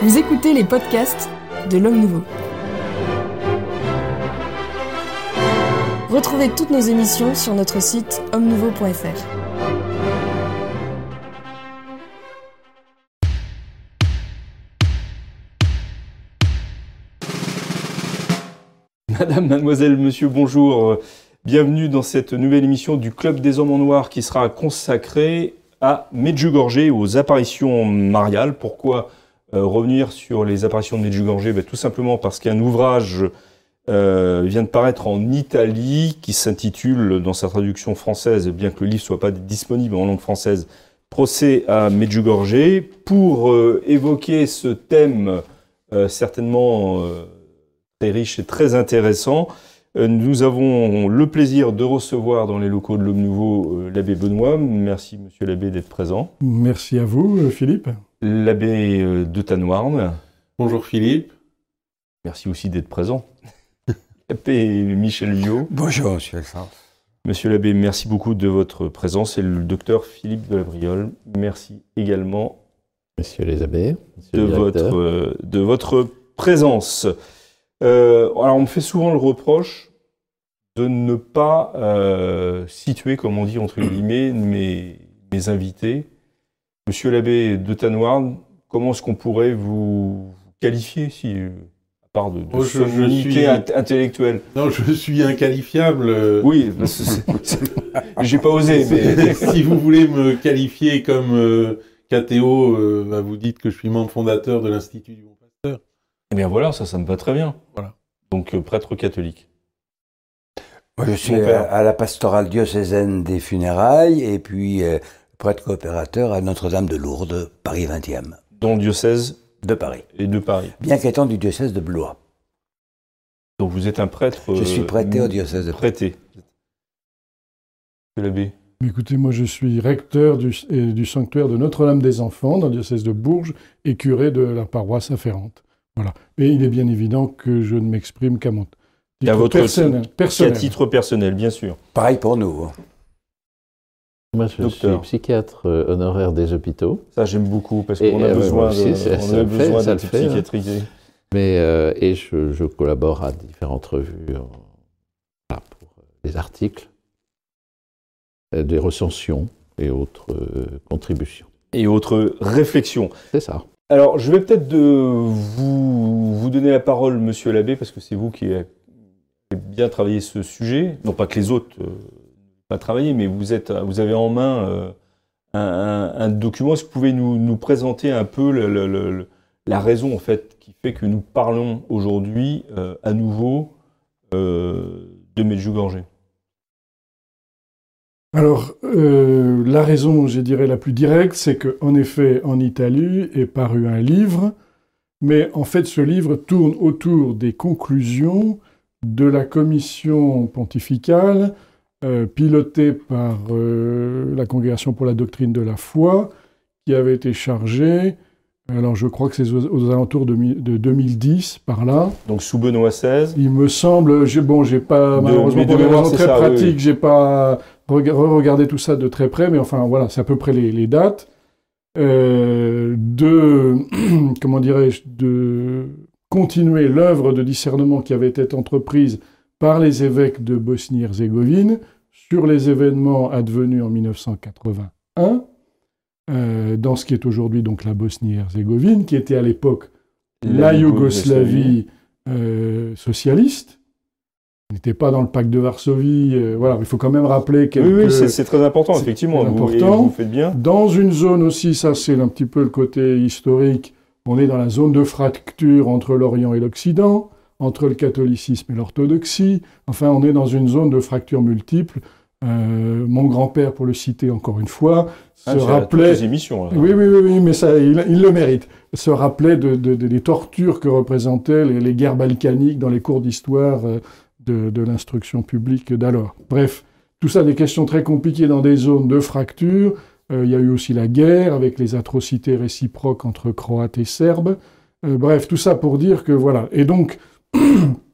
Vous écoutez les podcasts de l'Homme Nouveau. Retrouvez toutes nos émissions sur notre site homme-nouveau.fr. Madame, mademoiselle, monsieur, bonjour. Bienvenue dans cette nouvelle émission du Club des Hommes en Noir qui sera consacrée à Medjugorje, aux apparitions mariales. Pourquoi euh, revenir sur les apparitions de Medjugorje? Ben, Tout simplement parce qu'un ouvrage euh, vient de paraître en Italie qui s'intitule, dans sa traduction française, bien que le livre soit pas disponible en langue française, Procès à Medjugorje, pour euh, évoquer ce thème certainement très riche et très intéressant. Nous avons le plaisir de recevoir dans les locaux de l'Homme Nouveau l'abbé Benoît. Merci, monsieur l'abbé, d'être présent. Merci à vous, Philippe l'abbé euh, de Tanoirne. Bonjour Philippe. Merci aussi d'être présent. l'abbé Michel Viau. Bonjour monsieur Monsieur l'abbé, merci beaucoup de votre présence. Et le docteur Philippe de la Briole, merci également. Monsieur les abbés. de, votre, euh, de votre présence. Euh, alors on me fait souvent le reproche de ne pas situer, comme on dit entre guillemets, mes, mes invités Monsieur l'abbé de Tanoirne, comment est-ce qu'on pourrait vous qualifier, si, à part de, de oh, intellectuelle? Non, je suis inqualifiable. Euh. Oui, j'ai pas osé. Mais... si vous voulez me qualifier comme euh, cathéo, euh, bah, vous dites que je suis membre fondateur de l'Institut du. Eh bien voilà, ça, ça me va très bien. Voilà. Donc prêtre catholique. je suis à la pastorale diocésaine des funérailles et puis prêtre coopérateur à Notre-Dame de Lourdes, Paris 20e. Dont diocèse De Paris. Et de Paris. Bien qu'étant du diocèse de Blois. Donc vous êtes un prêtre. Je suis prêté au diocèse de Prêté. L'abbé. Écoutez, moi je suis recteur du, du sanctuaire de Notre-Dame des Enfants dans le diocèse de Bourges et curé de la paroisse afférente. Voilà. Et il est bien évident que je ne m'exprime qu'à mon titre votre personnel, personnel. titre personnel, bien sûr. Pareil pour nous. Hein. Moi, je suis psychiatre euh, honoraire des hôpitaux. Ça, j'aime beaucoup parce qu'on a, euh, besoin de, on a besoin de psychiatrie. Mais, euh, et je, collabore à différentes revues pour des articles, des recensions et autres contributions. Et autres réflexions. C'est ça. Alors, je vais peut-être vous, donner la parole, monsieur l'abbé, parce que c'est vous qui avez bien travaillé ce sujet. Non pas que les autres travailler, mais vous, êtes, vous avez en main euh, un, document. Est-ce que vous pouvez nous, présenter un peu la raison en fait qui fait que nous parlons aujourd'hui euh, à nouveau euh, de Medjugorje? Alors, la raison, je dirais, la plus directe, c'est qu'en effet, en Italie est paru un livre, mais en fait, ce livre tourne autour des conclusions de la commission pontificale euh, piloté par euh, la Congrégation pour la doctrine de la foi, qui avait été chargée, alors je crois que c'est aux, alentours de, 2010, par là. Donc sous Benoît XVI Il me semble, bon, j'ai pas, malheureusement pour des raisons très pratiques, j'ai pas regardé tout ça de très près, mais enfin voilà, c'est à peu près les, dates. Euh, de, comment dirais-je, de continuer l'œuvre de discernement qui avait été entreprise par les évêques de Bosnie-Herzégovine sur les événements advenus en 1981, euh, dans ce qui est aujourd'hui donc la Bosnie-Herzégovine, qui était à l'époque la, Yougoslavie euh, socialiste. N'était pas dans le pacte de Varsovie. Euh, voilà, il faut quand même rappeler que. Oui, oui c'est très important, effectivement. Important. Vous, faites bien. Dans une zone aussi, ça c'est un petit peu le côté historique. On est dans la zone de fracture entre l'Orient et l'Occident, entre le catholicisme et l'orthodoxie. Enfin, on est dans une zone de fracture multiple euh, mon grand-père, pour le citer encore une fois, ah, se rappelait. Les émissions, oui, oui, oui, mais ça, il, le mérite. Se rappelait de, des tortures que représentaient les, guerres balkaniques dans les cours d'histoire euh, de, l'instruction publique d'alors. Bref, tout ça des questions très compliquées dans des zones de fracture. Euh, il y a eu aussi la guerre avec les atrocités réciproques entre Croates et Serbes. bref, tout ça pour dire que voilà. Et donc,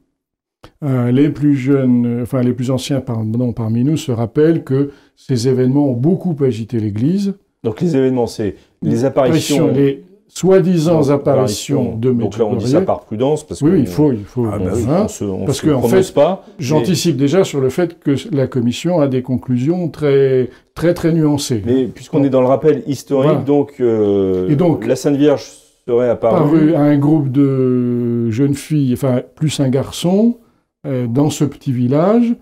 les plus jeunes, enfin les plus anciens pardon, parmi nous se rappellent que ces événements ont beaucoup agité l'Église. Donc les événements, c'est les apparitions, les soi-disant apparitions de Donc là, on dit ça par prudence parce oui, il faut, il faut, ah, bah hein, parce que en fait, j'anticipe déjà sur le fait que la commission a des conclusions très, très, très nuancées. Mais puisqu'on est dans le rappel historique, donc, euh, Et donc, la Sainte Vierge serait apparue à un groupe de jeunes filles, enfin plus un garçon, euh, dans ce petit village.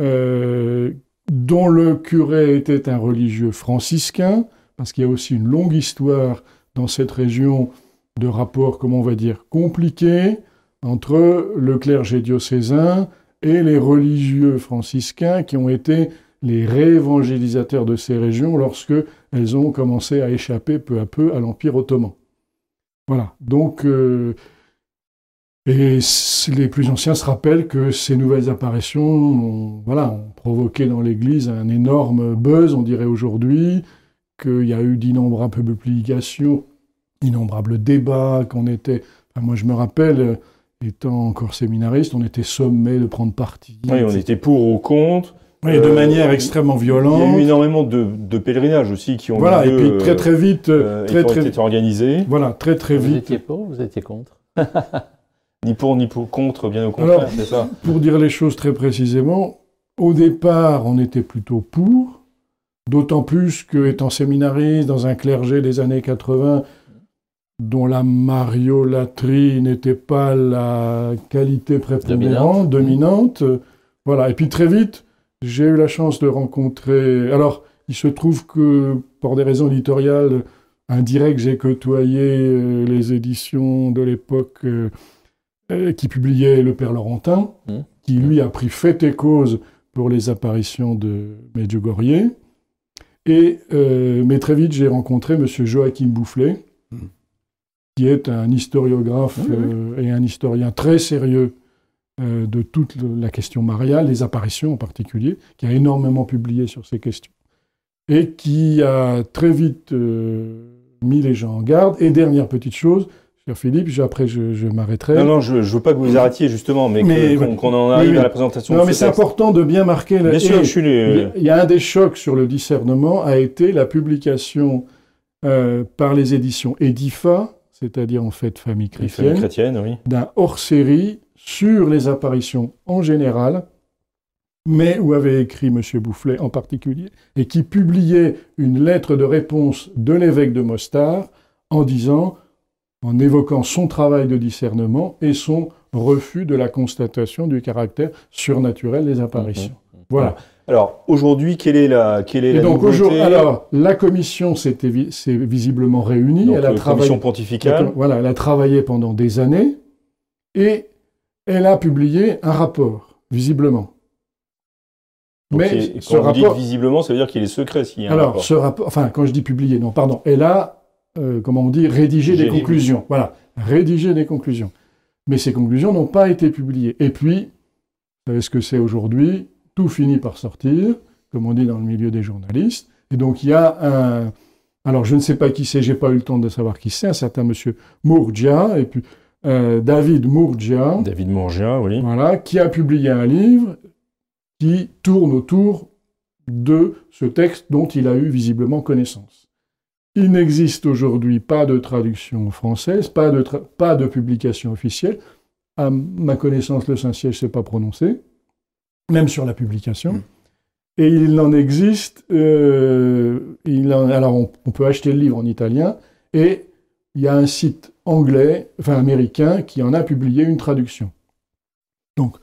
Euh, dont le curé était un religieux franciscain, parce qu'il y a aussi une longue histoire dans cette région de rapports, comment on va dire, compliqués entre le clergé diocésain et les religieux franciscains qui ont été les réévangélisateurs de ces régions lorsque elles ont commencé à échapper peu à peu à l'Empire ottoman. Voilà. Donc, euh, et les plus anciens se rappellent que ces nouvelles apparitions ont, voilà, ont provoqué dans l'Église un énorme buzz, on dirait aujourd'hui, qu'il y a eu d'innombrables publications, d'innombrables débats, qu'on était... moi, je me rappelle, étant encore séminariste, on était sommé de prendre parti. Oui, on était pour ou contre. Oui, de euh, manière extrêmement violente. Il y a eu énormément de, pèlerinages aussi qui ont voilà, et puis très très vite, euh, très, très, été organisés. Voilà, très très vite. Vous étiez pour ou vous étiez contre? Ni pour ni pour contre, bien au contraire, c'est ça. Pour dire les choses très précisément, au départ, on était plutôt pour, d'autant plus que, étant séminariste dans un clergé des années 80, dont la mariolatrie n'était pas la qualité prépondérante, dominante. Voilà. Et puis très vite, j'ai eu la chance de rencontrer. Alors, il se trouve que, pour des raisons éditoriales indirectes, j'ai côtoyé euh, les éditions de l'époque euh, qui publiait Le Père Laurentin, mmh. qui lui a pris fait et cause pour les apparitions de Medjugorje. Et, euh, mais très vite, j'ai rencontré M. Joachim Boufflet, mmh. qui est un historiographe mmh, euh, et un historien très sérieux de toute la question mariale, les apparitions en particulier, qui a énormément publié sur ces questions, et qui a très vite mis les gens en garde. Et dernière petite chose, Philippe, après je, m'arrêterai. Non, non, je ne veux pas que vous arrêtiez justement, mais, qu'on en arrive à la présentation. Non, mais c'est important de bien marquer. Bien sûr, je suis les... Il y a un des chocs sur le discernement a été la publication euh, par les éditions Edifa, c'est-à-dire en fait Famille chrétienne, chrétienne oui. d'un hors-série sur les apparitions en général, mais où avait écrit M. Boufflet en particulier, et qui publiait une lettre de réponse de l'évêque de Mostar en disant en évoquant son travail de discernement et son refus de la constatation du caractère surnaturel des apparitions. Mmh, mmh. Voilà. Alors aujourd'hui, quelle est la quelle est et donc alors la commission s'est visiblement réunie. Donc, elle a travaillé, commission pontificale. Voilà, elle a travaillé pendant des années et elle a publié un rapport, visiblement. Mais ce rapport, visiblement, ça veut dire qu'il est secret s'il y a un alors, ce rapport, enfin, quand je dis publié, non, pardon, elle a euh, comment on dit, rédiger des conclusions. Voilà, rédiger des conclusions. Mais ces conclusions n'ont pas été publiées. Et puis, vous savez ce que c'est aujourd'hui? Tout finit par sortir, comme on dit dans le milieu des journalistes. Et donc, il y a un. Alors, je ne sais pas qui c'est, j'ai pas eu le temps de savoir qui c'est, un certain monsieur Mourgia, et puis euh, David Mourgia. David Mourgia, oui. Voilà, qui a publié un livre qui tourne autour de ce texte dont il a eu visiblement connaissance. Il n'existe aujourd'hui pas de traduction française, pas de, pas de publication officielle. À ma connaissance, le Saint-Siège ne s'est pas prononcé, même sur la publication. Mm. Et il en existe, euh, il alors on, on, peut acheter le livre en italien, et il y a un site anglais, enfin américain, qui en a publié une traduction. Donc,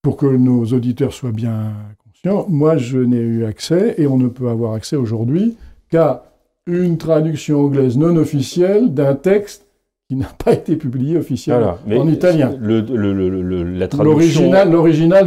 pour que nos auditeurs soient bien conscients, moi je n'ai eu accès, et on ne peut avoir accès aujourd'hui qu'à une traduction anglaise non officielle d'un texte qui n'a pas été publié officiellement en italien. L'original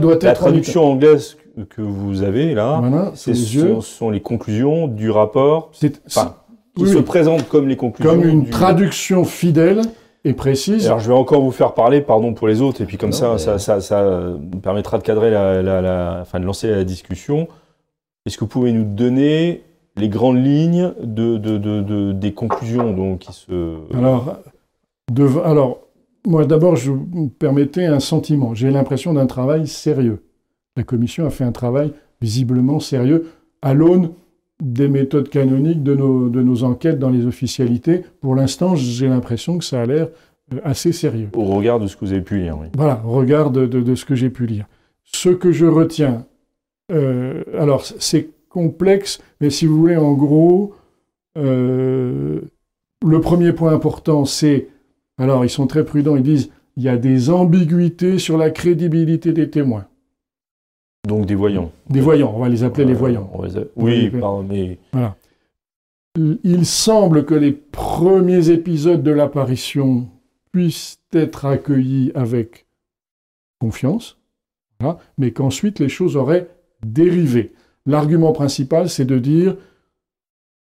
doit être La traduction anglaise que vous avez là, ce sont, les conclusions du rapport enfin, qui se présentent comme les conclusions. Comme une traduction fidèle et précise. Alors je vais encore vous faire parler, pardon pour les autres, et puis comme ça, ça, ça, ça, permettra de cadrer la, la, enfin, de lancer la discussion. Est-ce que vous pouvez nous donner les grandes lignes de, de, de, des conclusions donc, qui se... Alors, alors, moi d'abord, je me permettais un sentiment. J'ai l'impression d'un travail sérieux. La commission a fait un travail visiblement sérieux à l'aune des méthodes canoniques de nos, de nos enquêtes dans les officialités. Pour l'instant, j'ai l'impression que ça a l'air euh, assez sérieux. Au regard de ce que vous avez pu lire, oui. Voilà, au regard de, de, ce que j'ai pu lire. Ce que je retiens, euh, alors c'est complexe, mais si vous voulez, en gros, euh, le premier point important, c'est, alors ils sont très prudents, ils disent, il y a des ambiguïtés sur la crédibilité des témoins. Donc des voyants. Des voyants, on va les appeler les voyants. Oui, mais... Voilà. Il semble que les premiers épisodes de l'apparition puissent être accueillis avec confiance, mais qu'ensuite les choses auraient dérivé. L'argument principal, c'est de dire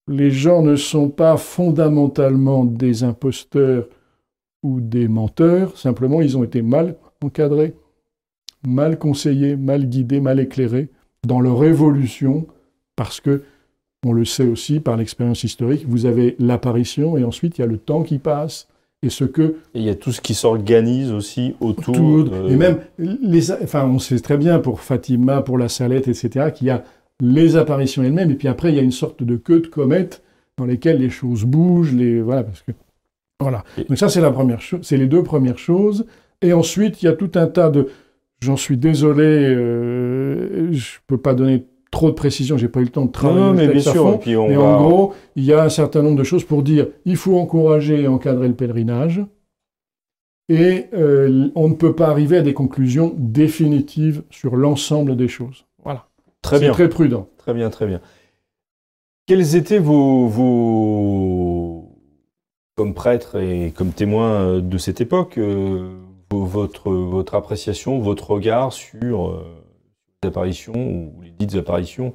les gens ne sont pas fondamentalement des imposteurs ou des menteurs, simplement ils ont été mal encadrés, mal conseillés, mal guidés, mal éclairés dans leur évolution, parce que, on le sait aussi par l'expérience historique, vous avez l'apparition et ensuite il y a le temps qui passe. Et ce que. il y a tout ce qui s'organise aussi autour. Et même, les, enfin, on sait très bien pour Fatima, pour la Salette, etc., qu'il y a les apparitions elles-mêmes, et puis après, il y a une sorte de queue de comète dans lesquelles les choses bougent, les, voilà, parce que, voilà. Donc ça, c'est la première chose, c'est les deux premières choses. Et ensuite, il y a tout un tas de, j'en suis désolé, euh, je peux pas donner trop de précisions, j'ai pas eu le temps de travailler. Non, mais bien sûr. mais en gros, il y a un certain nombre de choses pour dire, il faut encourager et encadrer le pèlerinage. Et euh, on ne peut pas arriver à des conclusions définitives sur l'ensemble des choses. Très bien. très prudent. Très bien, très bien. Quels étaient vos, vos comme prêtre et comme témoin euh, de cette époque, euh, votre, votre appréciation, votre regard sur euh, les apparitions ou les dites apparitions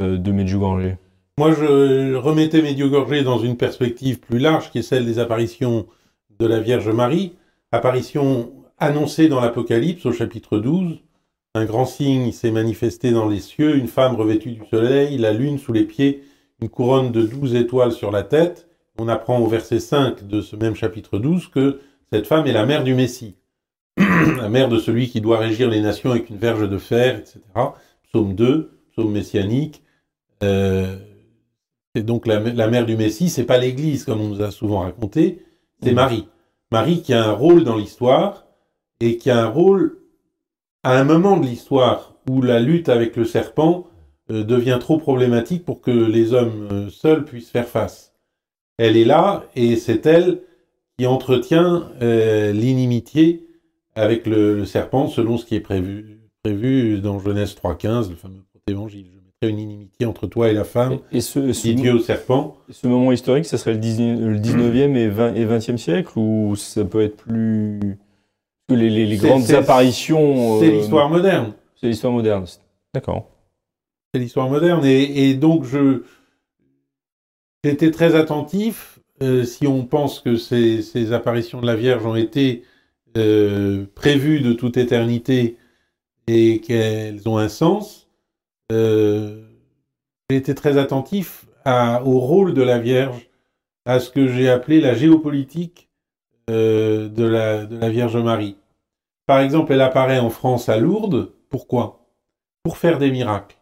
de Medjugorje? Moi, je remettais Medjugorje dans une perspective plus large, qui est celle des apparitions de la Vierge Marie, apparitions annoncées dans l'Apocalypse au chapitre 12, un grand signe s'est manifesté dans les cieux, une femme revêtue du soleil, la lune sous les pieds, une couronne de douze étoiles sur la tête. On apprend au verset 5 de ce même chapitre 12 que cette femme est la mère du Messie, la mère de celui qui doit régir les nations avec une verge de fer, etc. Psaume 2, psaume messianique. Euh, c'est donc la, la, mère du Messie, c'est pas l'Église comme on nous a souvent raconté, c'est Marie. Marie qui a un rôle dans l'histoire et qui a un rôle à un moment de l'histoire où la lutte avec le serpent euh, devient trop problématique pour que les hommes euh, seuls puissent faire face. Elle est là et c'est elle qui entretient euh, l'inimitié avec le, serpent selon ce qui est prévu, prévu dans Genèse 3.15, le fameux évangile. Je mettrai une inimitié entre toi et la femme, et, ce, ce Dieu au serpent. Ce moment historique, ça serait le, 19e et, 20, et 20e siècle ou ça peut être plus les, grandes apparitions. C'est euh, l'histoire moderne. C'est l'histoire moderne. D'accord. C'est l'histoire moderne. Et, donc, je j'étais très attentif. Euh, si on pense que ces, apparitions de la Vierge ont été euh, prévues de toute éternité et qu'elles ont un sens, j'ai été très attentif au rôle de la Vierge, à ce que j'ai appelé la géopolitique de la Vierge Marie. Par exemple, elle apparaît en France à Lourdes. Pourquoi? Pour faire des miracles.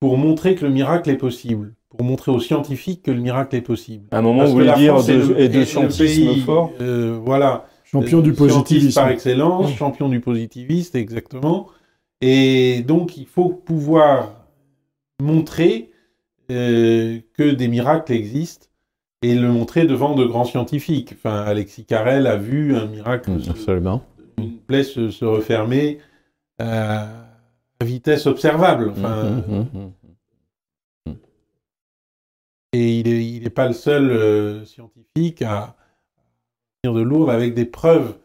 Pour montrer que le miracle est possible. Pour montrer aux scientifiques que le miracle est possible. À un moment, où vous voulez dire, de, de scientisme fort euh, Voilà. Champion du positivisme. Par excellence, champion du positiviste, exactement. Et donc, il faut pouvoir montrer euh, que des miracles existent et le montrer devant de grands scientifiques. Enfin, Alexis Carrel a vu un miracle. Absolument une plaie se, refermer à, vitesse observable. Enfin, mmh, mmh, mmh, et il n'est pas le seul euh, scientifique à venir de Lourdes avec des preuves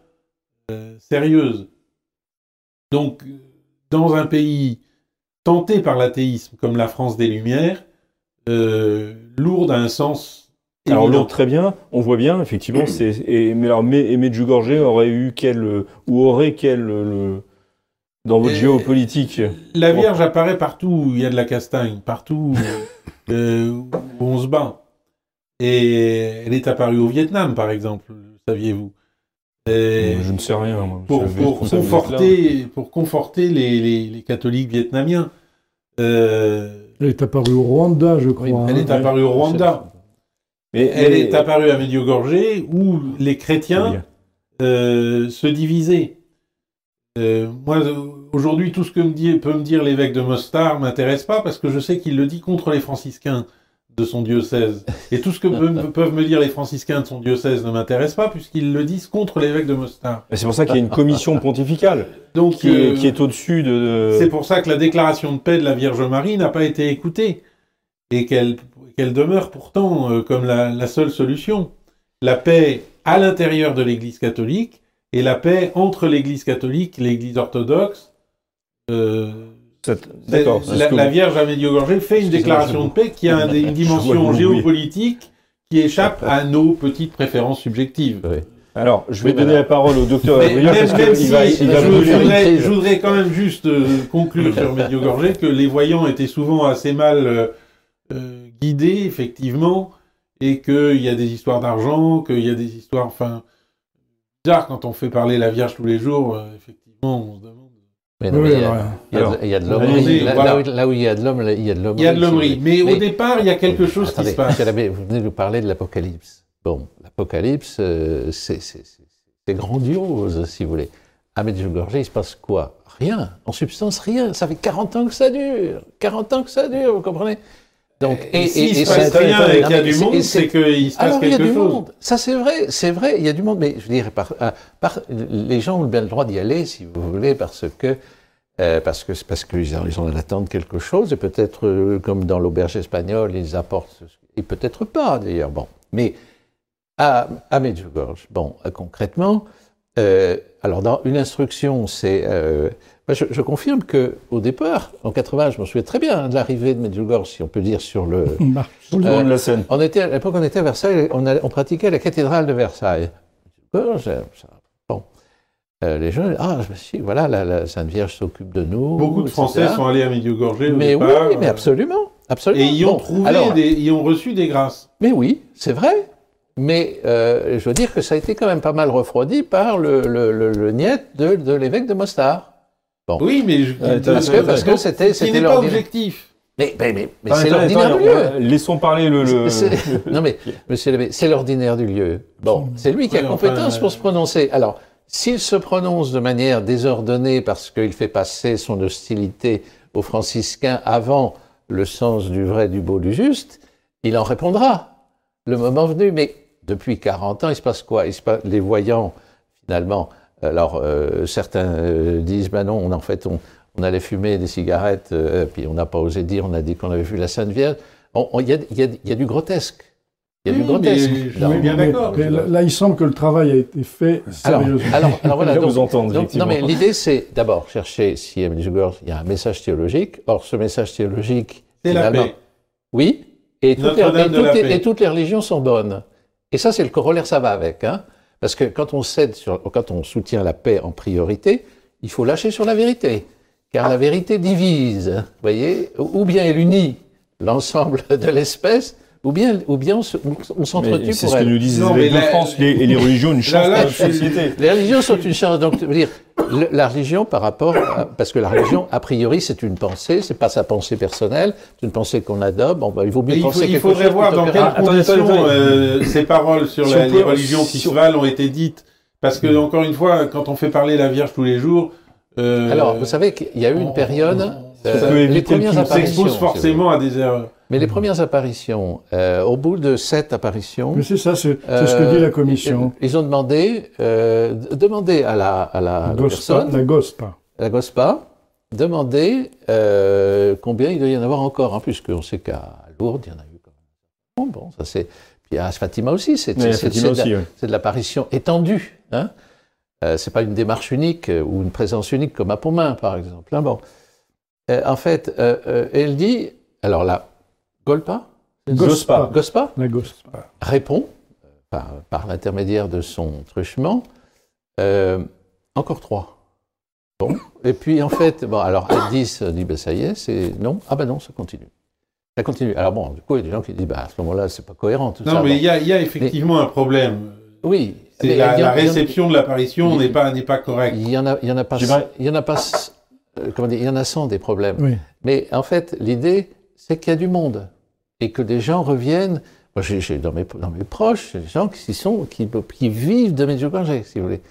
euh, sérieuses. Donc, dans un pays tenté par l'athéisme comme la France des Lumières, euh, Lourdes a un sens alors Lourdes, très bien, on voit bien, effectivement, c'est et, mais alors mais, Medjugorje aurait eu quel ou aurait quel le, dans votre géopolitique La Vierge apparaît partout où il y a de la castagne, partout euh, où on se bat. Et elle est apparue au Vietnam, par exemple, saviez-vous je ne sais rien. Pour, conforter, pour conforter les, catholiques vietnamiens. elle est apparue au Rwanda, je crois. elle est hein. apparue au Rwanda. Mais elle, est apparue à Medjugorje où les chrétiens se divisaient. moi, aujourd'hui, tout ce que me peut me dire l'évêque de Mostar m'intéresse pas parce que je sais qu'il le dit contre les franciscains de son diocèse. Et tout ce que peuvent me dire les franciscains de son diocèse ne m'intéresse pas, puisqu'ils le disent contre l'évêque de Mostar. C'est pour ça qu'il y a une commission pontificale Donc, qui, est, euh, au-dessus de... C'est pour ça que la déclaration de paix de la Vierge Marie n'a pas été écoutée, et qu'elle demeure pourtant euh, comme la, seule solution. La paix à l'intérieur de l'Église catholique, et la paix entre l'Église catholique et l'Église orthodoxe, euh, D'accord. La, Vierge à Medjugorje fait une déclaration de paix qui a une dimension géopolitique qui échappe à nos petites préférences subjectives. Alors, je vais donner la parole au docteur va, je, voudrais, quand même juste euh, conclure sur Medjugorje que les voyants étaient souvent assez mal euh, euh, guidés, effectivement, et qu'il y a des histoires d'argent, qu'il y a des histoires, enfin, bizarres quand on fait parler la Vierge tous les jours, effectivement, on se demande il y a de l'hommerie. Là, où il y a de l'homme, il y a de l'hommerie. Il y a de l'hommerie. Mais, au départ, il y a quelque chose qui se passe. Vous venez de nous parler de l'Apocalypse. Bon, l'Apocalypse, euh, c'est grandiose, si vous voulez. À Medjugorje, il se passe quoi? Rien. En substance, rien. Ça fait 40 ans que ça dure. 40 ans que ça dure, vous comprenez? Donc, et, et, et, se passe rien et qu'il y a du monde, c'est qu'il se passe quelque chose. Il y a du monde. Ça, c'est vrai, c'est vrai, il y a du monde. Mais je dirais, par, euh, par, les gens ont bien le droit d'y aller, si vous voulez, parce que euh, parce que parce qu'ils ils en attendent quelque chose, et peut-être, euh, comme dans l'auberge espagnole, ils apportent, et peut-être pas d'ailleurs. Bon, mais à, à Medjugorje, bon, concrètement, alors dans une instruction, c'est je, confirme que au départ, en 80, je me souviens très bien de l'arrivée de Medjugorje, si on peut dire, sur le. euh, de la scène. On était, à l'époque, on était à Versailles, on, on pratiquait la cathédrale de Versailles. Bon. Euh, les gens, ah, je me suis voilà, la, Sainte Vierge s'occupe de nous. Beaucoup de Français sont allés à Medjugorje au mais départ. Oui, mais absolument, absolument. Et ils ont trouvé, des, ils ont reçu des grâces. Mais oui, c'est vrai. Mais euh, je veux dire que ça a été quand même pas mal refroidi par le, le, le, le niet de, de l'évêque de Mostar. Oui, mais je... parce, que, parce que c'était c'était pas objectif. Mais, mais, mais, mais c'est l'ordinaire du lieu. Laissons parler le. Non mais monsieur c'est l'ordinaire du lieu. Bon, c'est lui qui a compétence pour se prononcer. Alors, s'il se prononce de manière désordonnée parce qu'il fait passer son hostilité aux franciscains avant le sens du vrai, du beau, du juste, il en répondra le moment venu. Mais depuis 40 ans, il se passe quoi? Il se passe, Les voyants, finalement, alors, euh, certains euh, disent, ben non, on, en fait, on, on allait fumer des cigarettes, euh, puis on n'a pas osé dire, on a dit qu'on avait vu la Sainte Vierge. Il y, y, y, a du grotesque. Il y a du grotesque. je suis bien d'accord. Là, il semble que le travail a été fait sérieusement. Alors, alors, voilà. donc, vous entendre, donc, non, mais l'idée, c'est d'abord chercher si il y a un message théologique. Or, ce message théologique. C'est la paix. Oui. Et toutes, les, et, toutes les, et toutes les religions sont bonnes. Et ça, c'est le corollaire, ça va avec. Hein. Parce que quand on cède sur, quand on soutient la paix en priorité, il faut lâcher sur la vérité. Car la vérité divise, vous voyez, ou bien elle unit l'ensemble de l'espèce, ou bien, ou bien on s'entretue pour C'est ce que nous disent les de France, les, et les religions, une chance dans la société. Les religions sont une chance. Donc, dire, la religion par rapport, parce que la religion, a priori, c'est une pensée, c'est pas sa pensée personnelle, c'est une pensée qu'on adopte. Bon, bah, il vaut mieux penser il, faut, il faudrait voir dans quelles conditions euh, ces paroles sur les religions qui se valent ont été dites. Parce que, encore une fois, quand on fait parler la Vierge tous les jours, euh, Alors, vous savez qu'il y a eu une période. Euh, les premières apparitions s'expose forcément à des erreurs. Mais les premières apparitions, euh, au bout de sept apparitions. Mais c'est ça, c'est ce que dit la commission. Ils, ont demandé, euh, demandé à la, à la, personne, la GOSPA, la GOSPA, demander euh, combien il doit y en avoir encore, hein, puisqu'on sait qu'à Lourdes, il y en a eu quand même. Bon, ça c'est. Puis à Fatima aussi, c'est de, de l'apparition étendue. Hein euh, c'est pas une démarche unique euh, ou une présence unique comme à Pomain, par exemple. Hein, bon. Euh, en fait, euh, elle dit, alors là, Golpa Gospa. Gospa, La Gospa. répond, par, par l'intermédiaire de son truchement, encore trois. Bon. Et puis en fait, bon, alors à 10, dit, ben ça y est, c'est non. Ah ben non, ça continue. Ça continue. Alors bon, du coup, il y a des gens qui disent, bah, à ce moment-là, c'est pas cohérent. Tout non, mais il y, a, y, a effectivement un problème. Oui, la, réception de l'apparition n'est pas n'est pas correcte. Il y en a, il y en a pas, il y en a pas, comment dire, il y en a 100 des problèmes. Mais en fait, l'idée, c'est qu'il y a du monde et que des gens reviennent. Moi, j'ai dans mes, dans mes proches, des gens qui, sont, qui, qui vivent de Medjugorje, si vous voulez.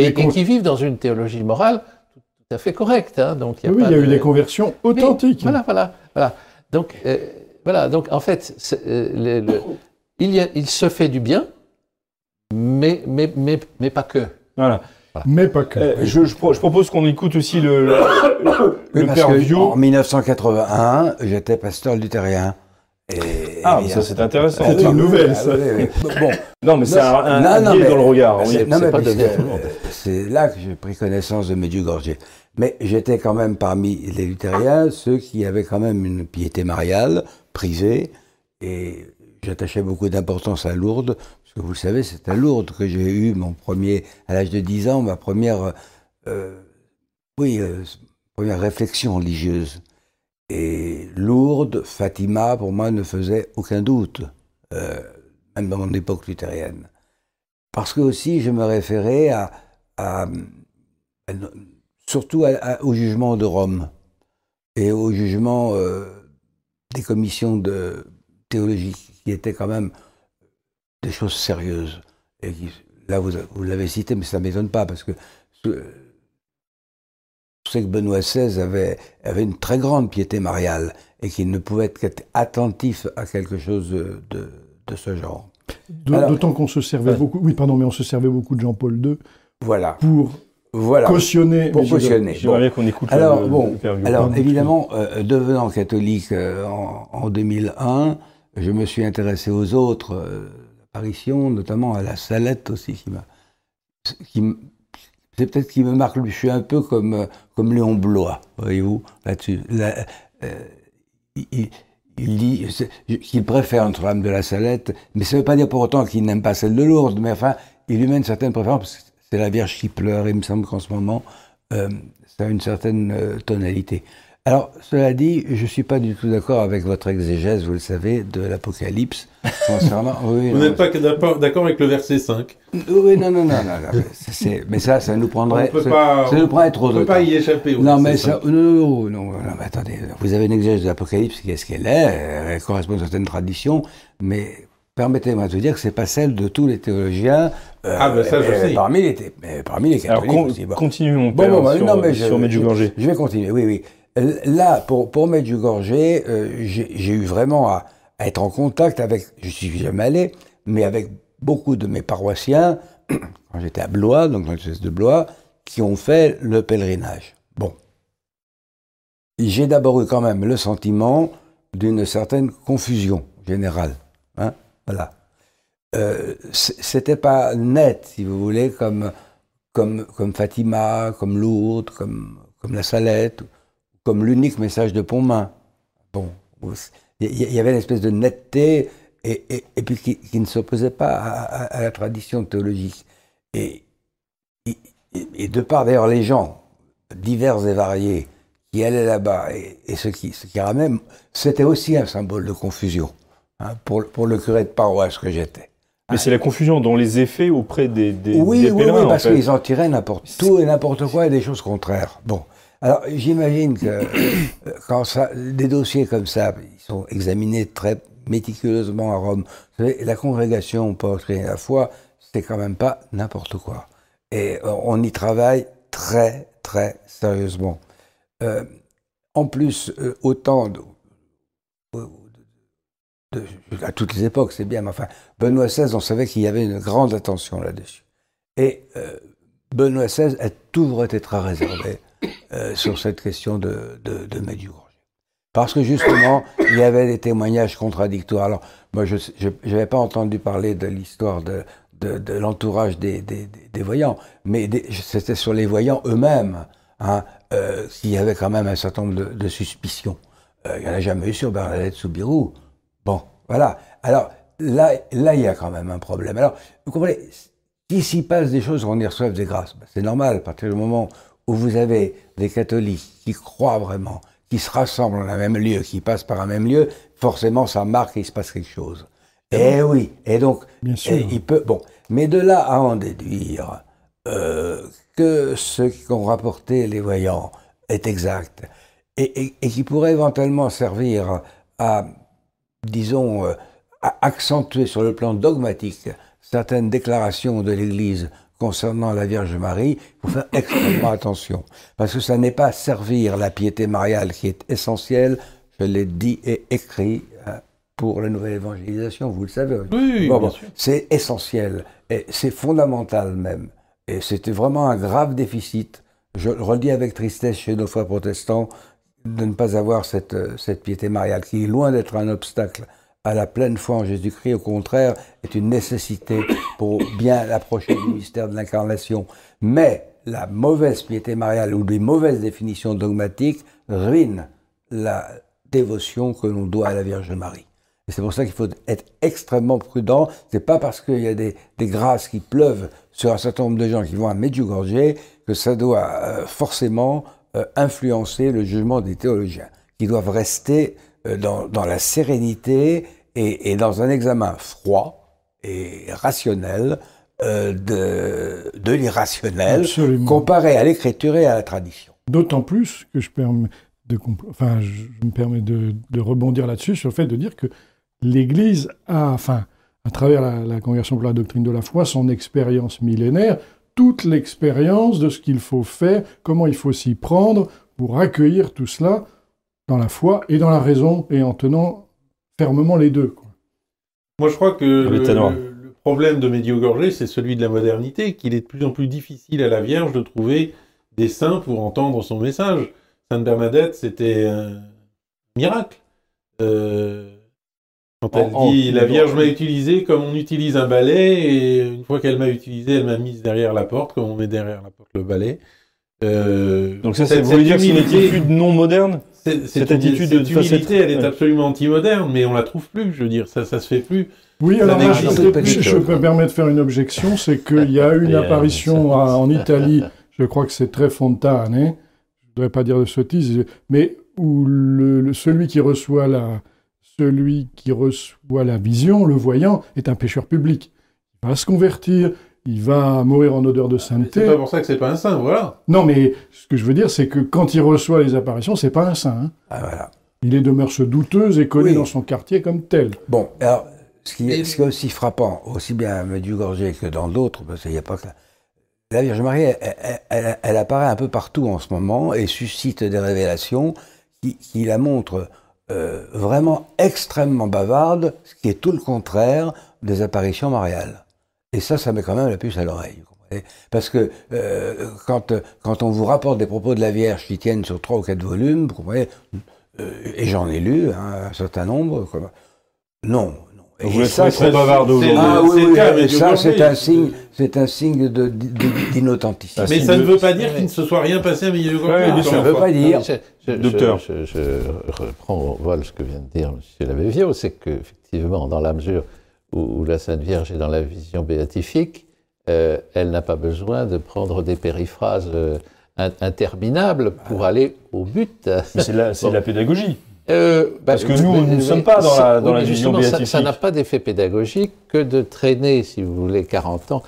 et, qui vivent dans une théologie morale tout, à fait correcte. Hein, donc, y a oui, il y a eu des conversions authentiques. voilà, voilà, voilà. Donc, euh, voilà, donc en fait, euh, le, il, y a, il se fait du bien, mais, mais, mais, mais pas que. Voilà. Mais pas que. Euh, je, je, propose qu'on écoute aussi le, le, père En 1981, j'étais pasteur luthérien. Et, ah, ça c'est intéressant. C'est une nouvelle, ça. bon. Non, mais c'est un, un, dans le regard. C'est là que j'ai pris connaissance de Medjugorje. Mais j'étais quand même parmi les luthériens, ceux qui avaient quand même une piété mariale, privée, et j'attachais beaucoup d'importance à Lourdes, parce que vous le savez, c'est à Lourdes que j'ai eu mon premier, à l'âge de 10 ans, ma première, euh, oui, euh, première réflexion religieuse. Et Lourdes, Fatima, pour moi, ne faisait aucun doute, euh, même dans mon époque luthérienne. Parce que aussi, je me référais surtout au jugement de Rome et au jugement euh, des commissions de théologie, qui étaient quand même des choses sérieuses. Là, vous, vous l'avez cité, mais ça ne m'étonne pas, parce que je sais que Benoît XVI avait, avait une très grande piété mariale et qu'il ne pouvait être attentif à quelque chose de, de ce genre. D'autant qu'on se servait beaucoup, oui, pardon, mais on se servait beaucoup de Jean-Paul II voilà. pour voilà. cautionner. Pour cautionner. J'aimerais qu'on écoute alors, bon, alors, évidemment, euh, devenant catholique euh, en, en, 2001, je me suis intéressé aux autres euh, apparitions, notamment à la Salette aussi, qui m'a qui, c'est peut-être qui me marque. Je suis un peu comme, euh, comme Léon Blois, voyez-vous, là-dessus. Euh, il, dit qu'il préfère Notre-Dame de la Salette, mais ça ne veut pas dire pour autant qu'il n'aime pas celle de Lourdes, mais enfin, il lui met une certaine préférence, parce que c'est la Vierge qui pleure, il me semble qu'en ce moment, euh, ça a une certaine tonalité. Alors, cela dit, je ne suis pas du tout d'accord avec votre exégèse, vous le savez, de l'Apocalypse. vous n'êtes pas d'accord avec le verset 5 Oui, non, non, non. non, mais ça, ça nous prendrait. On pas, ça nous prendrait trop on ne peut pas y échapper. non, mais ça, non, non, non, mais attendez, vous avez une exégèse de l'Apocalypse qui est ce qu'elle est, elle correspond à certaines traditions, mais permettez-moi de vous dire que c'est pas celle de tous les théologiens. Euh, ah, ben ça, je sais. Parmi les, parmi les catholiques Alors, aussi. Continuons, bon, bon, sur, non, mais je, je, je, vais continuer, oui, oui. Là, pour, pour Medjugorje, euh, j'ai eu vraiment à, être en contact avec, je suis jamais allé, mais avec beaucoup de mes paroissiens, quand j'étais à Blois, donc dans le de Blois, qui ont fait le pèlerinage. Bon. J'ai d'abord eu quand même le sentiment d'une certaine confusion générale. Hein voilà. Euh, C'était pas net, si vous voulez, comme, comme, comme Fatima, comme Lourdes, comme, comme la Salette comme l'unique message de Pontmain. Bon, il y, avait une espèce de netteté et, et, puis qui, ne s'opposait pas à, la tradition théologique. Et, et, de part d'ailleurs les gens divers et variés qui allaient là-bas et, ceux qui, ceux qui ramenaient, c'était aussi un symbole de confusion hein, pour, pour le curé de paroisse que j'étais. Mais c'est la confusion dans les effets auprès des, des, oui, des pèlerins. Oui, parce qu'ils en tiraient n'importe tout et n'importe quoi et des choses contraires. Bon. Alors, j'imagine que euh, quand des dossiers comme ça, ils sont examinés très méticuleusement à Rome. Vous savez, la congrégation pour créer la foi, c'est quand même pas n'importe quoi. Et euh, on y travaille très, très sérieusement. Euh, en plus, autant de, à toutes les époques, c'est bien, mais enfin, Benoît XVI, on savait qu'il y avait une grande attention là-dessus. Et Benoît XVI a toujours été très réservé euh, sur cette question de, de, de Medjugorje. Parce que justement, il y avait des témoignages contradictoires. Alors, moi, je n'avais pas entendu parler de l'histoire de, l'entourage des, voyants, mais c'était sur les voyants eux-mêmes hein, euh, qu'il y avait quand même un certain nombre de, suspicions. Euh, il n'y en a jamais eu sur Bernadette Soubirou. Bon, voilà. Alors, là, là, il y a quand même un problème. Alors, vous comprenez, s'y passe des choses, on y reçoit des grâces. Ben, c'est normal, à partir du moment vous avez des catholiques qui croient vraiment, qui se rassemblent dans un même lieu, qui passent par un même lieu, forcément ça marque et il se passe quelque chose. Et eh oui, et donc, Bien sûr. il peut. Bon, Mais de là à en déduire euh, que ce qu'ont rapporté les voyants est exact et, qui pourrait éventuellement servir à, disons, euh, à accentuer sur le plan dogmatique certaines déclarations de l'Église concernant la Vierge Marie, il faut faire extrêmement attention. Parce que ça n'est pas servir la piété mariale qui est essentielle, je l'ai dit et écrit hein, pour la nouvelle évangélisation, vous le savez. Oui, bon, C'est essentiel, et c'est fondamental même. Et c'était vraiment un grave déficit, je le redis avec tristesse chez nos frères protestants, de ne pas avoir cette, cette piété mariale, qui est loin d'être un obstacle à la pleine foi en Jésus-Christ, au contraire, est une nécessité pour bien approcher du mystère de l'incarnation. Mais la mauvaise piété mariale ou les mauvaises définitions dogmatiques ruinent la dévotion que l'on doit à la Vierge Marie. Et c'est pour ça qu'il faut être extrêmement prudent. C'est pas parce qu'il y a des, grâces qui pleuvent sur un certain nombre de gens qui vont à Medjugorje que ça doit euh, forcément euh, influencer le jugement des théologiens, qui doivent rester euh, dans, la sérénité et, dans un examen froid et rationnel euh, de, de l'irrationnel comparé à l'écriture et à la tradition. D'autant plus que je, permets de, enfin, je me permets de, rebondir là-dessus sur le fait de dire que l'Église a, enfin, à travers la, la Congrégation pour la doctrine de la foi, son expérience millénaire, toute l'expérience de ce qu'il faut faire, comment il faut s'y prendre pour accueillir tout cela dans la foi et dans la raison, et en tenant fermement les deux. Moi, je crois que le, problème de Médiogorgé, c'est celui de la modernité, qu'il est de plus en plus difficile à la Vierge de trouver des saints pour entendre son message. Sainte Bernadette, c'était un miracle. Euh, quand elle dit La Vierge m'a utilisé comme on utilise un balai, et une fois qu'elle m'a utilisé, elle m'a mise derrière la porte, comme on met derrière la porte le balai. Euh, Donc ça, c'est vous voulez dire que c'est une attitude non moderne? Cette attitude de humilité, elle est absolument anti-moderne, mais on la trouve plus. Je veux dire, ça, ça se fait plus. Oui, alors je, je, me permets de faire une objection, c'est qu'il y a une apparition en Italie, je crois que c'est très Fontane, hein, je ne voudrais pas dire de sottise, mais où le, celui qui reçoit la, celui qui reçoit la vision, le voyant, est un pécheur public. Il va se convertir, il va mourir en odeur de sainteté. C'est pas pour ça que c'est pas un saint, voilà. Non, mais ce que je veux dire, c'est que quand il reçoit les apparitions, c'est pas un saint. Hein. Ah, voilà. Il est de mœurs douteuses et connu dans son quartier comme tel. Bon, alors, ce qui, est, aussi frappant, aussi bien à Medjugorje que dans d'autres, parce qu'il n'y a pas que la... Vierge Marie, elle, apparaît un peu partout en ce moment et suscite des révélations qui, la montrent euh, vraiment extrêmement bavarde, ce qui est tout le contraire des apparitions mariales. Et ça, ça met quand même la puce à l'oreille. Parce que euh, quand, quand on vous rapporte des propos de la Vierge qui tiennent sur trois ou quatre volumes, vous comprenez, euh, et j'en ai lu hein, un certain nombre, non, et vous ça, trop bavard Ah oui, oui, ça c'est un signe, c'est un signe d'inauthenticité. Mais ça ne veut pas dire qu'il ne se soit rien passé à milieu ouais, Ça ne veut pas dire. Docteur. Je, je, reprends au vol ce que vient de dire M. Lavevio, c'est qu'effectivement, dans la mesure où, la Sainte Vierge est dans la vision béatifique, euh, elle n'a pas besoin de prendre des périphrases euh, interminables pour aller au but. C'est la, la, pédagogie. Euh, bah, Parce que nous, nous ne sommes pas dans la, dans la vision béatifique. Ça n'a pas d'effet pédagogique que de traîner, si vous voulez, 40 ans,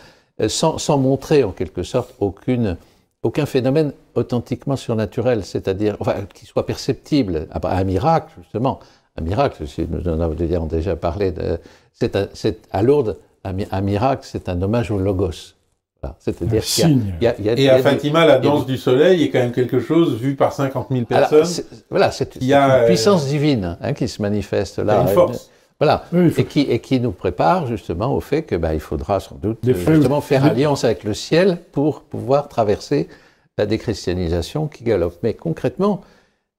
sans, sans montrer en quelque sorte aucune, aucun phénomène authentiquement surnaturel, c'est-à-dire enfin, qui soit perceptible. Un miracle, justement. Un miracle, nous en avons déjà parlé, c'est à Lourdes, un, miracle, c'est un hommage au Logos. C'est-à-dire qu'il y, a, Et à Fatima, la danse du soleil est quand même quelque chose vu par 50 000 personnes. voilà, c'est une euh, puissance divine hein, qui se manifeste là. Une force. Voilà, et, qui, et qui nous prépare justement au fait que bah, il faudra sans doute justement faire alliance avec le ciel pour pouvoir traverser la déchristianisation qui galope. Mais concrètement,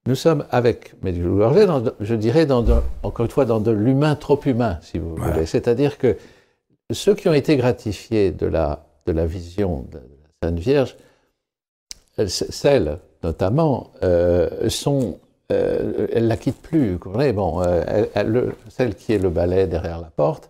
nous sommes avec Medjugorje, je dirais, dans encore une fois, dans de l'humain trop humain, si vous voulez. C'est-à-dire que ceux qui ont été gratifiés de la, de la vision de la Sainte Vierge, celles notamment, euh, sont, euh, elles la quittent plus. Vous bon, euh, celle qui est le balai derrière la porte,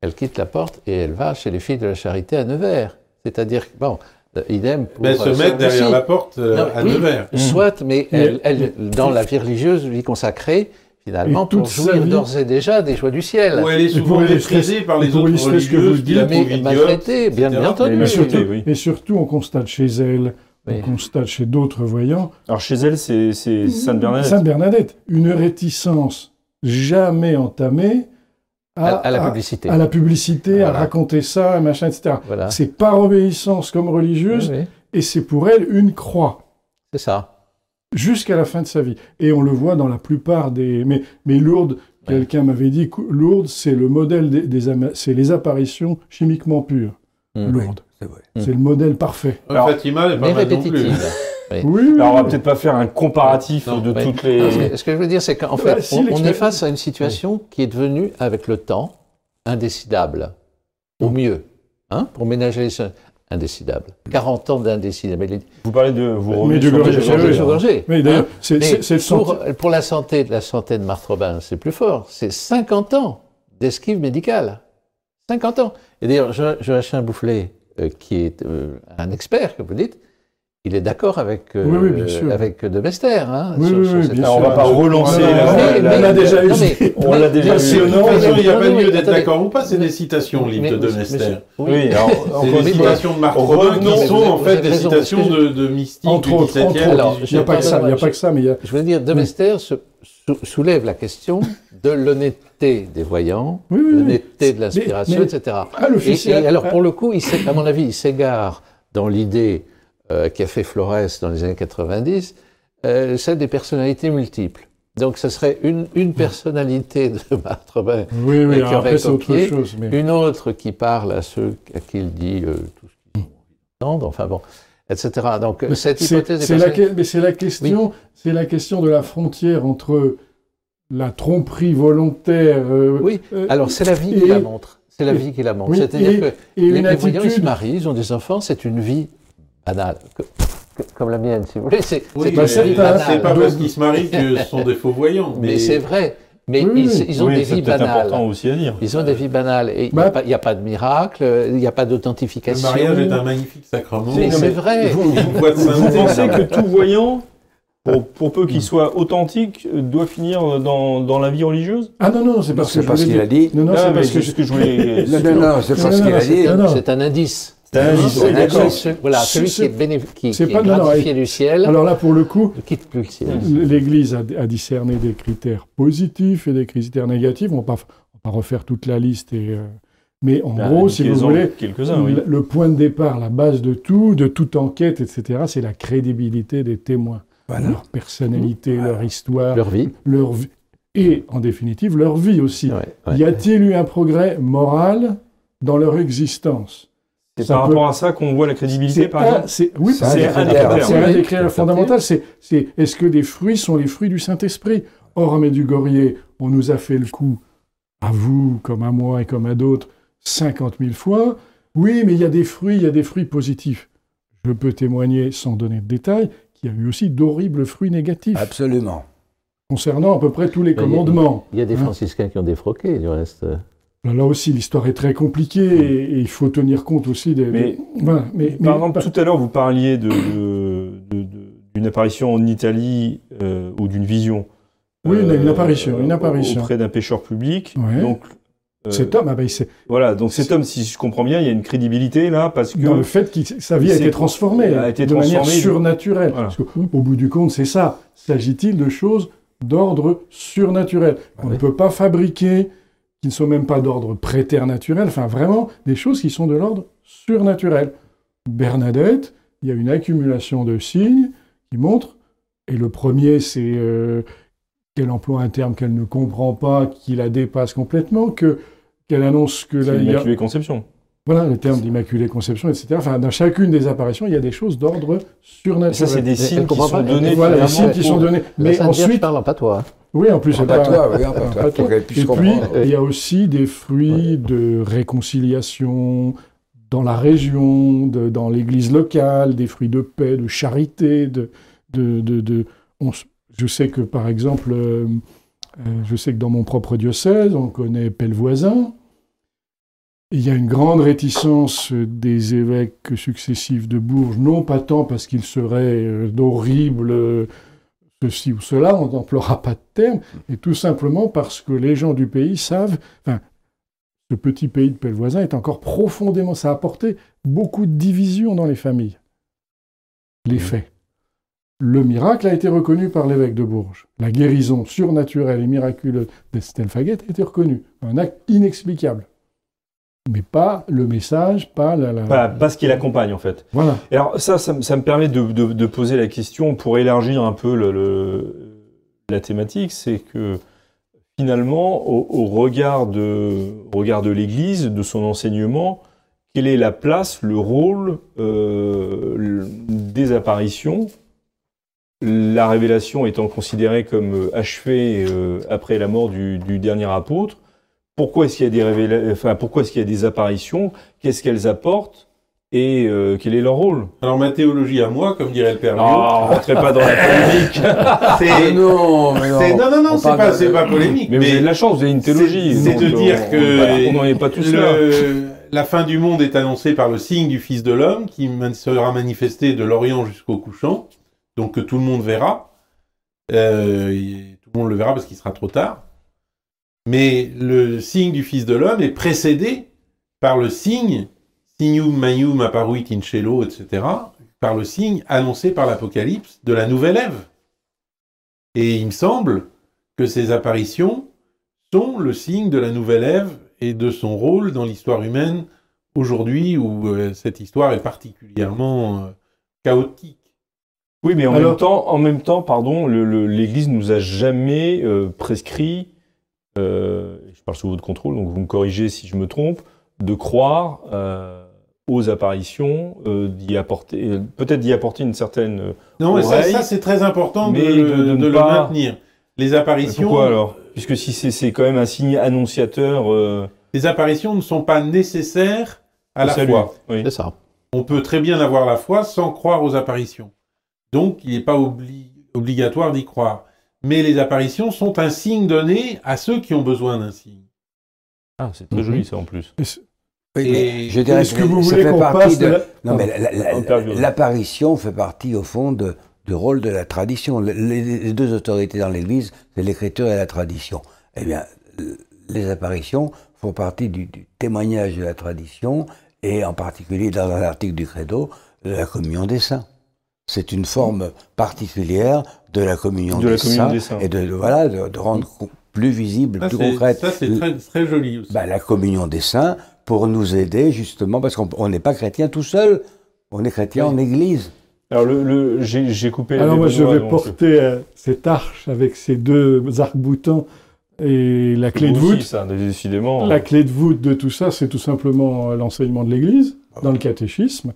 elle quitte la porte et elle va chez les filles de la charité à Nevers. C'est-à-dire, bon, euh, idem pour. Mais se euh, mettre derrière la porte euh, à Nevers. Soit, mais elle, dans la vie religieuse lui consacrée, finalement, pour jouir d'ores et déjà des joies du ciel. Où elle est souvent méprisée par les autres religieuses, qui la maltraitée, bien, bien entendu. Mais surtout, et surtout, on constate chez elle, on constate chez d'autres voyants. Alors chez elle, c'est Sainte Bernadette. Sainte Bernadette, une réticence jamais entamée à, la publicité. À, la publicité, à raconter ça, machin, etc. Voilà. C'est par obéissance comme religieuse, et c'est pour elle une croix. C'est ça jusqu'à la fin de sa vie. Et on le voit dans la plupart des... Mais, mais Lourdes, quelqu'un m'avait dit, Lourdes, c'est le modèle des, c'est les apparitions chimiquement pures. Mmh. Lourdes. c'est le modèle parfait. Alors, Fatima n'est pas répétitive. Oui. Alors, on va peut-être pas faire un comparatif de toutes les. Ce que je veux dire, c'est qu'en fait, on, est face à une situation qui est devenue, avec le temps, indécidable. Au mieux. Hein, pour ménager les indécidable. 40 ans d'indécidabilité. Vous parlez de vous mais du gorgé. Mais d'ailleurs, c'est pour, pour la santé, la santé de Marthe Robin, c'est plus fort. C'est 50 ans d'esquive médicale. 50 ans. Et d'ailleurs, Joachim Boufflet, euh, qui est euh, un expert, comme vous dites, il est d'accord avec, euh, oui, avec De Bester. Hein, oui, oui, oui. On ne va pas relancer. on l'a déjà eu. On l'a déjà eu. Il n'y a pas lieu d'être d'accord ou pas. C'est des citations, livre de De Bester. Oui, c'est des citations de Marc Robin qui sont en fait des citations de mystique entre autres. Il n'y a pas que ça. Il n'y a pas que ça, mais Je veux dire, De Bester soulève la question de l'honnêteté des voyants, l'honnêteté de l'inspiration, etc. Et alors, pour le coup, à mon avis, il s'égare dans l'idée euh, qui a fait Flores dans les années 90, euh, c'est des personnalités multiples. Donc, ce serait une, une personnalité de Marthe Robin oui, oui, qui aurait copié, autre chose, une autre qui parle à ceux à qui il dit euh, tout ce qu'ils entendent, enfin bon, etc. Donc, cette hypothèse c'est la, Mais c'est la question, c'est la question de la frontière entre la tromperie volontaire. oui. Alors, c'est la vie qui la montre. C'est la vie qui la montre. C'est-à-dire que les, les voyants, ils se marient, ils ont des enfants, c'est une vie banal. comme la mienne, si vous voulez. C'est oui, pas, pas parce qu'ils se marient que ce sont des faux voyants. Mais, c'est vrai. Mais ils, ont des vies banales. C'est important aussi à dire. Ils ont des vies banales. Et il n'y a, bah- pas de miracle, il n'y a pas d'authentification. Le mariage est un magnifique sacrement. Mais c'est vrai. Vous, pensez que tout voyant, pour, peu qu'il soit authentique, doit finir dans, dans, la vie religieuse? Ah non, non, c'est parce, parce qu'il a dit. Non, non, c'est parce que, ce que je voulais. non, non, c'est parce qu'il a dit. C'est un indice. C'est Voilà, celui qui est, qui, est, gratifié du ciel. Alors là, pour le coup. L'Église a, discerné des critères positifs et des critères négatifs. On ne va pas refaire toute la liste. Et, euh, mais en bah, gros, si vous voulez, le, point de départ, la base de tout, de toute enquête, etc., c'est la crédibilité des témoins. Leur personnalité, leur histoire. Leur vie. Leur vie. Et en définitive, leur vie aussi. Y a-t-il eu un progrès moral dans leur existence? C'est par rapport à ça qu'on voit la crédibilité, par exemple Oui, c'est un, des critères fondamentaux. C'est est-ce que les fruits sont les fruits du Saint-Esprit? Or, à Medjugorje, on nous a fait le coup, à vous, comme à moi et comme à d'autres, 50 000 fois. Oui, mais il y a des fruits, il y a des fruits positifs. Je peux témoigner, sans donner de détails, qu'il y a eu aussi d'horribles fruits négatifs. Absolument. Concernant à peu près tous les commandements. Il y, a des hein? franciscains qui ont défroqué, du reste. Là aussi, l'histoire est très compliquée et, il faut tenir compte aussi des. Mais, mais, par exemple, tout à l'heure, vous parliez d'une apparition en Italie euh, ou d'une vision. Oui, une, apparition, une apparition. Auprès d'un pêcheur public. Donc, euh, cet homme, ah ben, voilà, donc cet homme, si je comprends bien, il y a une crédibilité là, parce que dans le fait que sa vie a été transformée, a été de manière surnaturelle. Parce au bout du compte, c'est ça. S'agit-il de choses d'ordre surnaturel? On ne peut pas fabriquer qui ne sont même pas d'ordre préternaturel, enfin vraiment des choses qui sont de l'ordre surnaturel. Bernadette, il y a une accumulation de signes qui montrent, et le premier c'est euh, qu'elle emploie un terme qu'elle ne comprend pas, qui la dépasse complètement, que qu'elle annonce que la l'immaculée conception. Voilà, le terme d'immaculée conception, etc. Enfin, dans chacune des apparitions, il y a des choses d'ordre surnaturel. ça, c'est des signes qui sont donnés. Voilà, des signes qui sont donnés. Mais ensuite, je parle pas toi. Oui, en plus, pas, toi, oui, pas toi, Et puis, il y a aussi des fruits de réconciliation dans la région, de, dans l'église locale, des fruits de paix, de charité, de, de, de, je sais que, par exemple, euh, euh, je sais que dans mon propre diocèse, on connaît Pellevoisin. Il y a une grande réticence des évêques successifs de Bourges, non pas tant parce qu'ils seraient euh, d'horribles ceci ou cela, on n'emploiera pas de terme, et tout simplement parce que les gens du pays savent, enfin, ce petit pays de Pelle voisin est encore profondément, ça a apporté beaucoup de divisions dans les familles. Les faits. Le miracle a été reconnu par l'évêque de Bourges. La guérison surnaturelle et miraculeuse d'Estelle Faguet a été reconnue. Un acte inexplicable. Mais pas le message, pas la... Pas, ce qui l'accompagne, en fait. Voilà. Alors ça, ça, me permet de, poser la question, pour élargir un peu le, la thématique, c'est que finalement, au, regard de, regard de l'Église, de son enseignement, quelle est la place, le rôle euh, des apparitions? La révélation étant considérée comme euh, achevée euh, après la mort du, dernier apôtre, pourquoi est-ce qu'il y a des enfin, pourquoi est-ce qu'il y a des apparitions Qu'est-ce qu'elles apportent et euh, quel est leur rôle? Alors ma théologie à moi, comme dirait le père Non, on rentrait pas dans la polémique. c'est non, non, non, non, c'est pas, c'est pas polémique. Mais, vous avez de la chance, vous avez une théologie. C'est de dire que on n'en est pas tous le, là. La fin du monde est annoncée par le signe du Fils de l'homme, qui sera manifesté de l'Orient jusqu'au couchant donc que tout le monde verra. Euh, tout le monde le verra parce qu'il sera trop tard. Mais le signe du Fils de l'homme est précédé par le signe, signum maium apparuit in cielo, etc., par le signe annoncé par l'Apocalypse de la nouvelle Ève. Et il me semble que ces apparitions sont le signe de la nouvelle Ève et de son rôle dans l'histoire humaine aujourd'hui où euh, cette histoire est particulièrement euh, chaotique. Oui, mais en même temps, en même temps, pardon, l'Église nous a jamais euh, prescrit, je parle sous votre contrôle, donc vous me corrigez si je me trompe, de croire euh, aux apparitions, d'y apporter, peut-être d'y apporter une certaine. non, mais ça, c'est très important de, le maintenir. Les apparitions. Pourquoi alors? Puisque si c'est quand même un signe annonciateur. Les apparitions ne sont pas nécessaires à la foi. Oui. C'est ça. On peut très bien avoir la foi sans croire aux apparitions. Donc, il n'est pas obligatoire d'y croire. Mais les apparitions sont un signe donné à ceux qui ont besoin d'un signe. Ah, c'est très joli ça en plus. Et je dirais que, vous voulez qu'on passe de... Non, mais l'apparition fait partie au fond de, du rôle de la tradition. Les, deux autorités dans l'Église, c'est l'écriture et la tradition. Eh bien, les apparitions font partie du, du, témoignage de la tradition et en particulier dans l'article du Credo, de la communion des saints. C'est une forme particulière de la communion, des, saints, et de, voilà de, rendre plus visible, plus concrète. Ça c'est très, très, joli aussi. Bah, la communion des saints pour nous aider justement parce qu'on n'est pas chrétien tout seul, on est chrétien en Église. Alors le, j'ai coupé. Alors moi je vais porter euh, cette arche avec ces deux arcs-boutants et la clé de voûte. ça, décidément. La clé de voûte de tout ça, c'est tout simplement euh, l'enseignement de l'Église dans le catéchisme.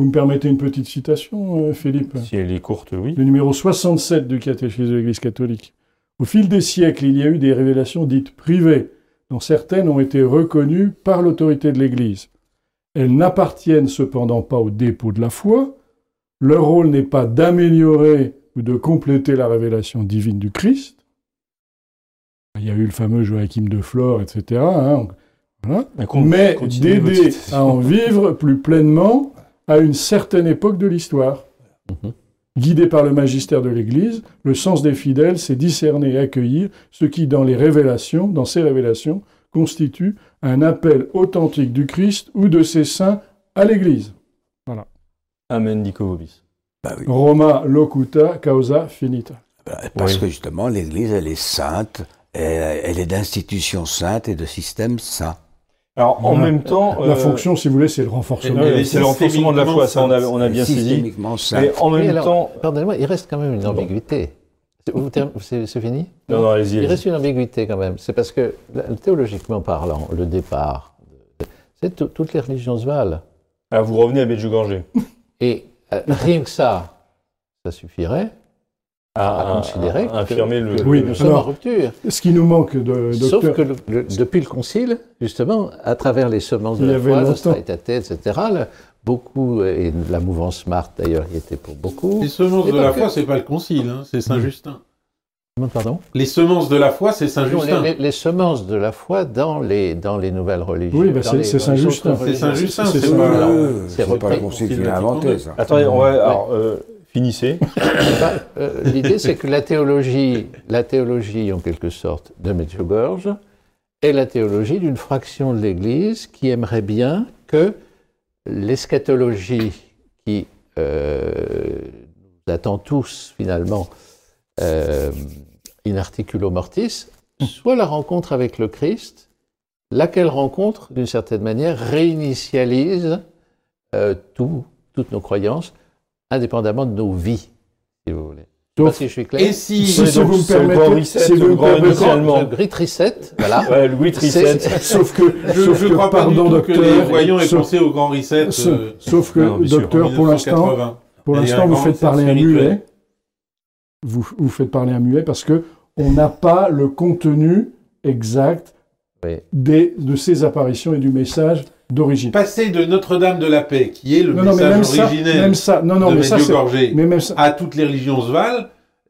Vous me permettez une petite citation, euh, Philippe? Si elle est courte, oui. Le numéro 67 du catéchisme de l'Église catholique. Au fil des siècles, il y a eu des révélations dites privées, dont certaines ont été reconnues par l'autorité de l'Église. Elles n'appartiennent cependant pas au dépôt de la foi. Leur rôle n'est pas d'améliorer ou de compléter la révélation divine du Christ. Il y a eu le fameux Joachim de Flore, etc. Hein, Mais d'aider à en vivre plus pleinement à une certaine époque de l'histoire. Mhm. Guidé par le magistère de l'Église, le sens des fidèles, c'est discerner et accueillir ce qui, dans les révélations, dans ces révélations, constitue un appel authentique du Christ ou de ses saints à l'Église. Voilà. Amen, Nico bah Roma locuta causa finita. Bah, parce que justement, l'Église, elle est sainte, elle est d'institutions saintes et de systèmes saints. Alors en même temps, la euh, fonction, si vous voulez, c'est le renforcement. C'est le renforcement de la foi, ça on a, on a bien saisi. Mais en même temps, pardonnez-moi, il reste quand même une ambiguïté. C'est fini Non, non, allez-y. Il reste une ambiguïté quand même. C'est parce que théologiquement parlant, le départ, c'est toutes les religions se valent. Alors vous revenez à Medjugorje. Et euh, rien que ça, ça suffirait à, considérer affirmer le, oui, nous sommes en rupture. Ce qui nous manque de Sauf que depuis le Concile, justement, à travers les semences de la foi, le etc., beaucoup, et la mouvance Smart d'ailleurs y était pour beaucoup. Les semences de la foi, c'est pas le Concile, hein, c'est Saint-Justin. Pardon? Les semences de la foi, c'est Saint-Justin. Les, les, semences de la foi dans les, dans les nouvelles religions. Oui, bah c'est Saint-Justin. C'est Saint-Justin, c'est pas, pas, le Concile qui l'a inventé, ça. Attendez, on va, alors, euh, Finissez. Euh, l'idée, c'est que la théologie, la théologie, en quelque sorte, de Medjugorje, est la théologie d'une fraction de l'Église qui aimerait bien que l'eschatologie qui euh, nous attend tous, finalement, euh, in articulo mortis, soit la rencontre avec le Christ, laquelle rencontre, d'une certaine manière, réinitialise tout, toutes nos croyances, indépendamment de nos vies, si vous voulez. Je sais pas si je suis clair. Et si, Si, si vous me permettez, si vous me permettez, Reset, voilà. Ouais, Louis. C'est- sauf que, je sauf que, crois pas pardon, du tout que les docteur, voyants aient sauf, pensé au grand reset sauf- euh, sauf que, Non, bien sûr. docteur, pour l'instant, 1980. pour l'instant, vous faites parler un muet. Vous, vous faites parler un muet parce que on n'a pas le contenu exact Oui. des, de ces apparitions et du message d'origine. Passer de Notre-Dame de la Paix, qui est le Non, non, même message ça, originel même ça, non, non, de mais ça, Medjugorje, mais même ça, à toutes les religions Sval,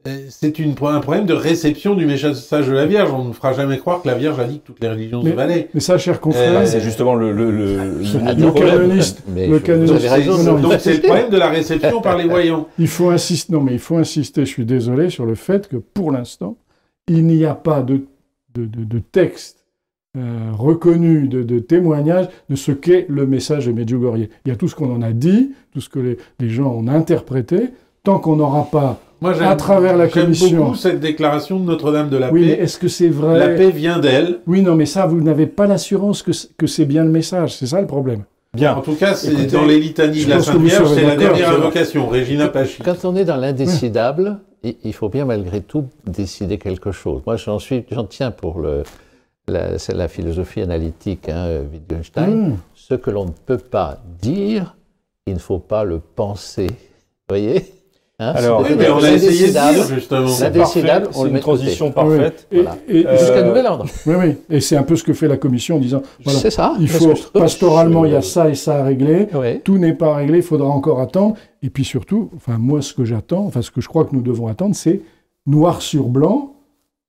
euh, c'est une- un problème de réception du message de la Vierge. On ne fera jamais croire que la Vierge a dit que toutes les religions Mais- se valaient. mais ça, cher confrère, Euh, C'est justement le, le, le, le- le problème. canoniste, le canoniste, raison, non, non, Donc c'est le problème de la réception par les voyants. Il faut insister, non mais il faut insister, je suis désolé, sur le fait que pour l'instant, il n'y a pas de, de, de- de texte euh, reconnu, de, de témoignage de ce qu'est le message de Medjugorje. Il y a tout ce qu'on en a dit, tout ce que les, les gens ont interprété, tant qu'on n'aura pas... Moi, À travers la j'aime commission. beaucoup cette déclaration de Notre-Dame de la Oui, mais Paix. est-ce que c'est vrai? La paix vient d'elle. Oui, non, mais ça, vous n'avez pas l'assurance que, c'est bien le message, c'est ça le problème. En Bien. tout cas, c'est dans les litanies de la Sainte Vierge, c'est la dernière invocation, Regina Paci. Quand on est dans l'indécidable, il il faut bien malgré tout décider quelque chose. Moi, j'en suis, j'en tiens pour le, la, c'est la philosophie analytique, hein, Wittgenstein. Mmh. Ce que l'on ne peut pas dire, il ne faut pas le penser. Vous voyez Hein, Alors, Oui, mais on a essayé de dire, justement. C'est parfait, on une transition oui. parfaite. Et, Voilà. et- Euh, Jusqu'à nouvel ordre. oui, oui, et c'est un peu ce que fait la commission en disant, voilà, C'est ça. il faut, pastoralement, il y a ça et ça à régler, Oui. tout n'est pas réglé, il faudra encore attendre. Et puis surtout, enfin moi ce que j'attends, enfin ce que je crois que nous devons attendre, c'est noir sur blanc,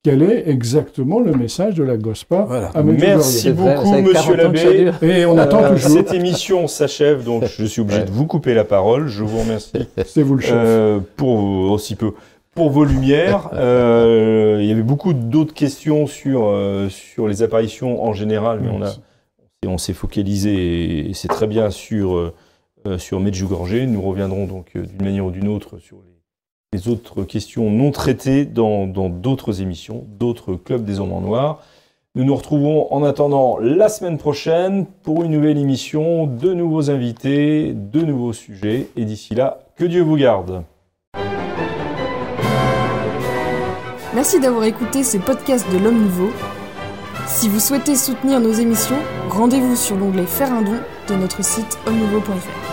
quel est exactement le message de la Gospa Voilà. à Medjugorje. Merci beaucoup, monsieur 40 ans que ça l'abbé. Et on attend Euh, toujours, Cette émission s'achève, donc je suis obligé Ouais. de vous couper la parole. Je vous remercie c'est vous le chef. euh, pour aussi peu pour vos lumières. Euh, il y avait beaucoup d'autres questions sur euh, sur les apparitions en général, mais on a on s'est focalisé et, et c'est très bien sur sur Medjugorje. Nous reviendrons donc euh, d'une manière ou d'une autre sur les, les autres questions non traitées dans d'autres émissions, d'autres clubs des hommes en noir. Nous nous retrouvons en attendant la semaine prochaine pour une nouvelle émission, de nouveaux invités, de nouveaux sujets. Et d'ici là, que Dieu vous garde. Merci d'avoir écouté ce podcast de l'Homme Nouveau. Si vous souhaitez soutenir nos émissions, rendez-vous sur l'onglet Faire un don de notre site homme-nouveau.fr.